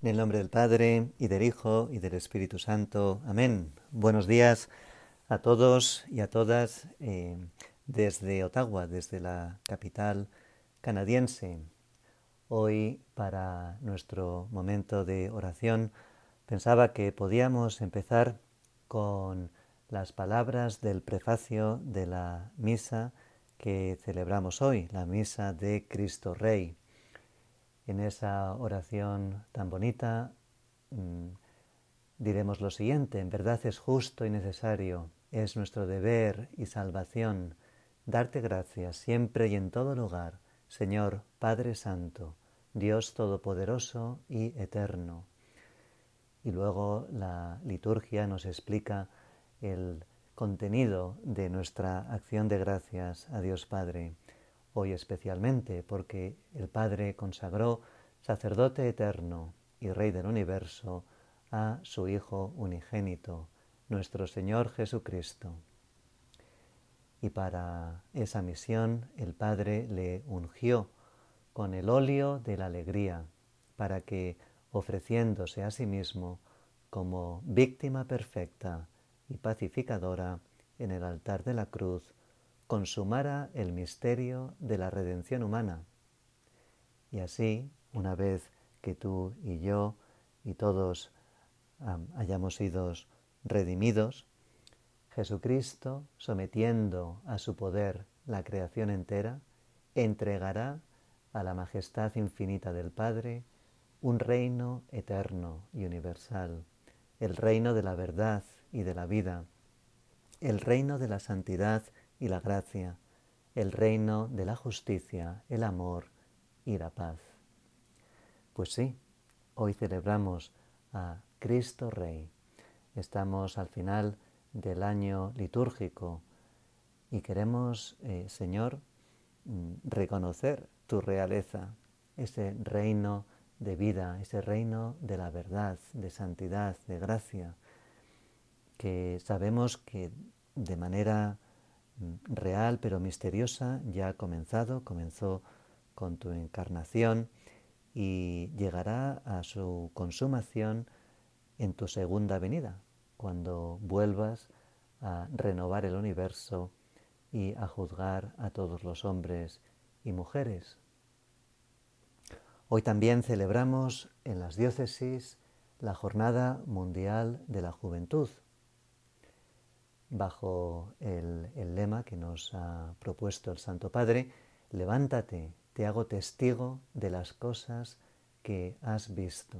En el nombre del Padre, y del Hijo, y del Espíritu Santo. Amén. Buenos días a todos y a todas eh, desde Ottawa, desde la capital canadiense. Hoy, para nuestro momento de oración, pensaba que podíamos empezar con las palabras del prefacio de la misa que celebramos hoy, la misa de Cristo Rey en esa oración tan bonita mm, diremos lo siguiente, en verdad es justo y necesario, es nuestro deber y salvación darte gracias siempre y en todo lugar, Señor Padre Santo, Dios Todopoderoso y Eterno. Y luego la liturgia nos explica el contenido de nuestra acción de gracias a Dios Padre hoy especialmente porque el Padre consagró sacerdote eterno y Rey del universo a su Hijo unigénito, nuestro Señor Jesucristo. Y para esa misión el Padre le ungió con el óleo de la alegría, para que, ofreciéndose a sí mismo como víctima perfecta y pacificadora en el altar de la cruz, consumara el misterio de la redención humana. Y así, una vez que tú y yo y todos hayamos sido redimidos, Jesucristo, sometiendo a su poder la creación entera, entregará a la majestad infinita del Padre un reino eterno y universal, el reino de la verdad y de la vida, el reino de la santidad y la gracia, el reino de la justicia, el amor y la paz. Pues sí, hoy celebramos a Cristo Rey. Estamos al final del año litúrgico y queremos, eh, Señor, mm, reconocer tu realeza, ese reino de vida, ese reino de la verdad, de santidad, de gracia, que sabemos que de manera real pero misteriosa ya ha comenzado, comenzó con tu encarnación y llegará a su consumación en tu segunda venida, cuando vuelvas a renovar el universo y a juzgar a todos los hombres y mujeres. Hoy también celebramos en las diócesis la Jornada Mundial de la Juventud, bajo el, lema que nos ha propuesto el Santo Padre, levántate, te hago testigo de las cosas que has visto.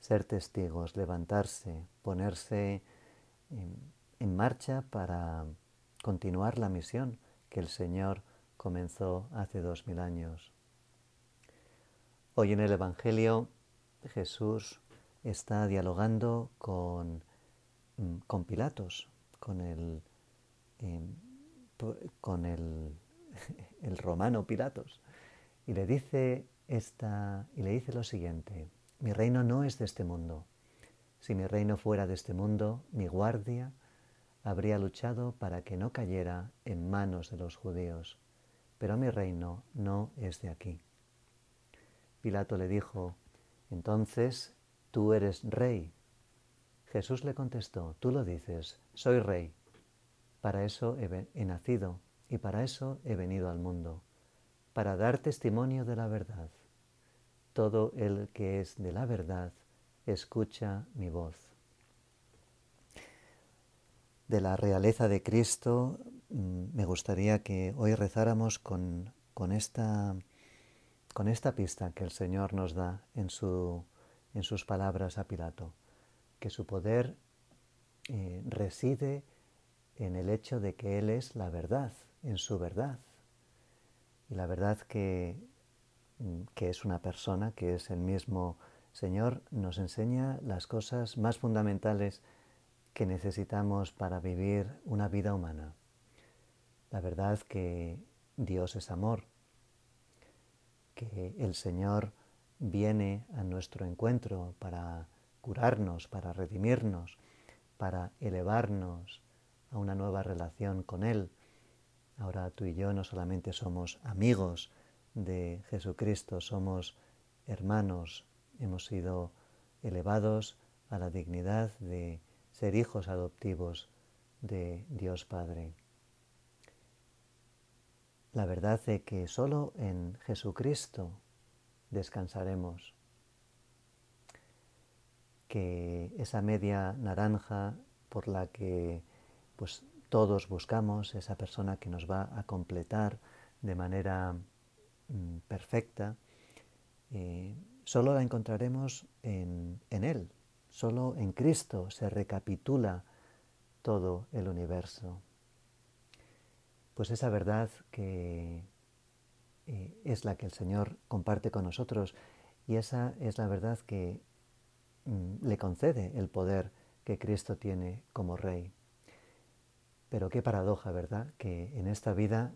Ser testigos, levantarse, ponerse en marcha para continuar la misión que el Señor comenzó hace dos mil años. Hoy en el Evangelio Jesús está dialogando con, con Pilatos, con el, em, con el, el romano Pilatos y le dice esta, y le dice lo siguiente: Mi reino no es de este mundo. Si mi reino fuera de este mundo, mi guardia habría luchado para que no cayera en manos de los judíos. Pero mi reino no es de aquí. Pilato le dijo, entonces tú eres rey. Jesús le contestó, tú lo dices, soy rey. Para eso he, nacido y para eso he venido al mundo, para dar testimonio de la verdad. Todo el que es de la verdad escucha mi voz. De la realeza de Cristo mm, me gustaría que hoy rezáramos con, con, esta, con esta pista que el Señor nos da en, su, en sus palabras a Pilato que su poder eh, reside en el hecho de que Él es la verdad, en su verdad. Y la verdad que, mm, que es una persona, que es el mismo Señor, nos enseña las cosas más fundamentales que necesitamos para vivir una vida humana. La verdad que Dios es amor, que el Señor viene a nuestro encuentro para curarnos, para redimirnos, para elevarnos a una nueva relación con Él. Ahora tú y yo no solamente somos amigos de Jesucristo, somos hermanos hemos sido elevados a la dignidad de ser hijos adoptivos de Dios Padre. La verdad es que solo en Jesucristo descansaremos, que esa media naranja por la que pues todos buscamos, esa persona que nos va a completar de manera mm, perfecta, eh, solo la encontraremos en, Él, solo en Cristo se recapitula todo el universo. Pues esa verdad que eh, es la que el Señor comparte con nosotros y esa es la verdad que le concede el poder que Cristo tiene como Rey. Pero qué paradoja, ¿verdad? Que en esta vida,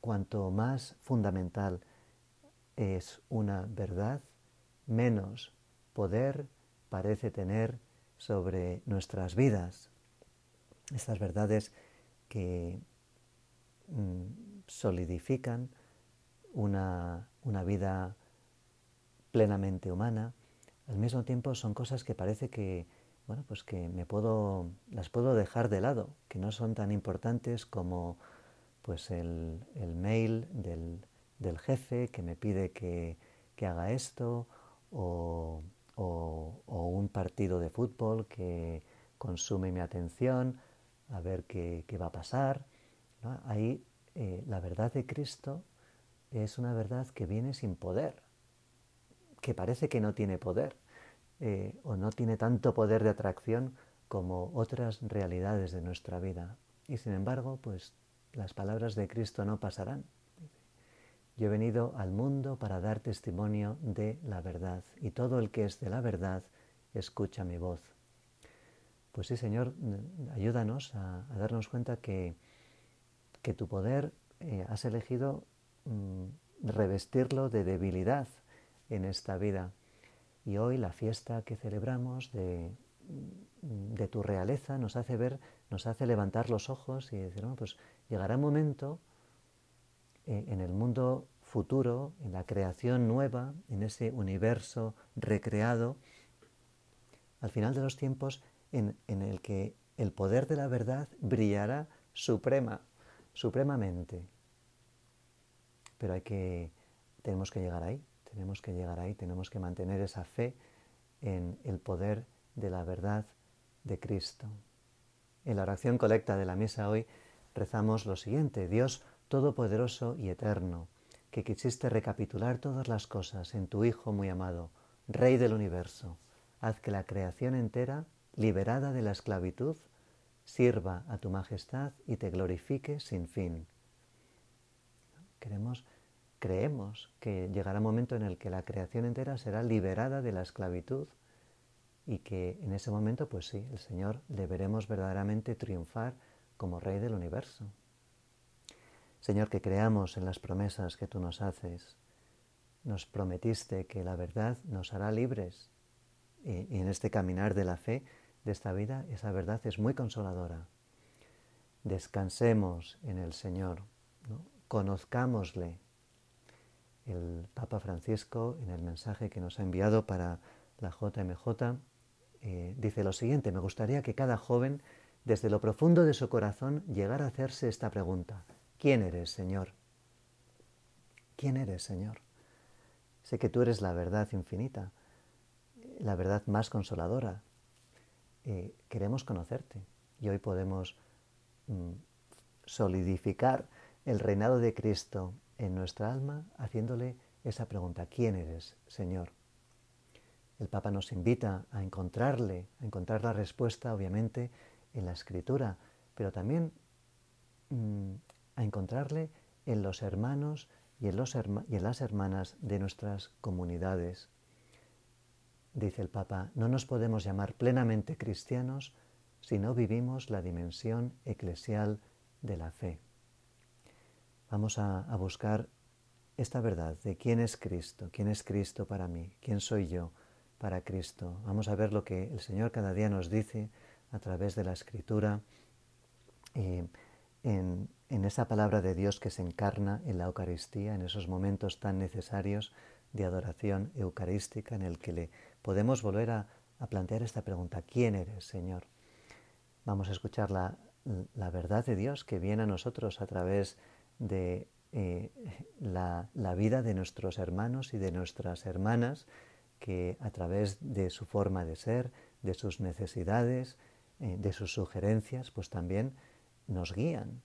cuanto más fundamental es una verdad, menos poder parece tener sobre nuestras vidas. Estas verdades que mm, solidifican una, una vida plenamente humana, al mismo tiempo son cosas que parece que bueno, pues que me puedo, las puedo dejar de lado, que no son tan importantes como pues el, mail del, jefe que me pide que, haga esto o, un partido de fútbol que consume mi atención a ver qué, va a pasar. Ahí eh, la verdad de Cristo es una verdad que viene sin poder, que parece que no tiene poder eh, o no tiene tanto poder de atracción como otras realidades de nuestra vida. Y sin embargo, pues las palabras de Cristo no pasarán. Yo he venido al mundo para dar testimonio de la verdad y todo el que es de la verdad escucha mi voz. Pues sí, Señor, ayúdanos a, darnos cuenta que, que tu poder eh, has elegido mm, revestirlo de debilidad en esta vida y hoy la fiesta que celebramos de, tu realeza nos hace ver, nos hace levantar los ojos y decir, pues llegará un momento eh, en el mundo futuro, en la creación nueva, en ese universo recreado, al final de los tiempos, en, en el que el poder de la verdad brillará suprema, supremamente. Pero hay que, tenemos que llegar ahí. Tenemos que llegar ahí, tenemos que mantener esa fe en el poder de la verdad de Cristo. En la oración colecta de la misa hoy rezamos lo siguiente, Dios Todopoderoso y Eterno, que quisiste recapitular todas las cosas en tu Hijo muy amado, Rey del universo, haz que la creación entera, liberada de la esclavitud, sirva a tu majestad y te glorifique sin fin. Queremos creemos que llegará un momento en el que la creación entera será liberada de la esclavitud y que en ese momento, pues sí, el Señor le veremos verdaderamente triunfar como Rey del universo. Señor, que creamos en las promesas que tú nos haces. Nos prometiste que la verdad nos hará libres y, en este caminar de la fe de esta vida, esa verdad es muy consoladora. Descansemos en el Señor, conozcámosle el Papa Francisco, en el mensaje que nos ha enviado para la JMJ, eh, dice lo siguiente, me gustaría que cada joven, desde lo profundo de su corazón, llegara a hacerse esta pregunta, ¿quién eres, Señor? ¿Quién eres, Señor? Sé que tú eres la verdad infinita, la verdad más consoladora. Eh, queremos conocerte y hoy podemos mm, solidificar el reinado de Cristo en nuestra alma haciéndole esa pregunta, ¿quién eres, Señor? El Papa nos invita a encontrarle, a encontrar la respuesta, obviamente, en la escritura, pero también mm, a encontrarle en los hermanos y en, los y en las hermanas de nuestras comunidades. Dice el Papa, no nos podemos llamar plenamente cristianos si no vivimos la dimensión eclesial de la fe. Vamos a, buscar esta verdad de quién es Cristo, quién es Cristo para mí, quién soy yo para Cristo. Vamos a ver lo que el Señor cada día nos dice a través de la Escritura, eh, en, en, esa palabra de Dios que se encarna en la Eucaristía, en esos momentos tan necesarios de adoración eucarística en el que le podemos volver a, plantear esta pregunta, ¿quién eres, Señor? Vamos a escuchar la, verdad de Dios que viene a nosotros a través de eh, la, vida de nuestros hermanos y de nuestras hermanas, que a través de su forma de ser, de sus necesidades, eh, de sus sugerencias, pues también nos guían,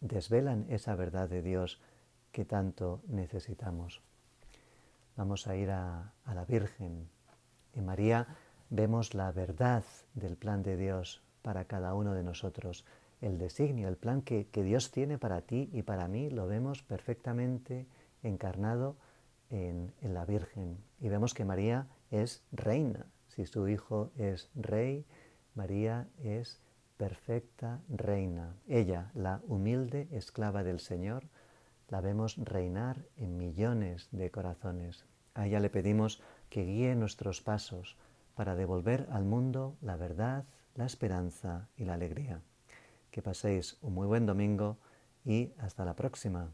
desvelan esa verdad de Dios que tanto necesitamos. Vamos a ir a, la Virgen. En María vemos la verdad del plan de Dios para cada uno de nosotros. El designio, el plan que, Dios tiene para ti y para mí, lo vemos perfectamente encarnado en, en la Virgen. Y vemos que María es reina. Si su hijo es rey, María es perfecta reina. Ella, la humilde esclava del Señor, la vemos reinar en millones de corazones. A ella le pedimos que guíe nuestros pasos para devolver al mundo la verdad, la esperanza y la alegría. Que paséis un muy buen domingo y hasta la próxima.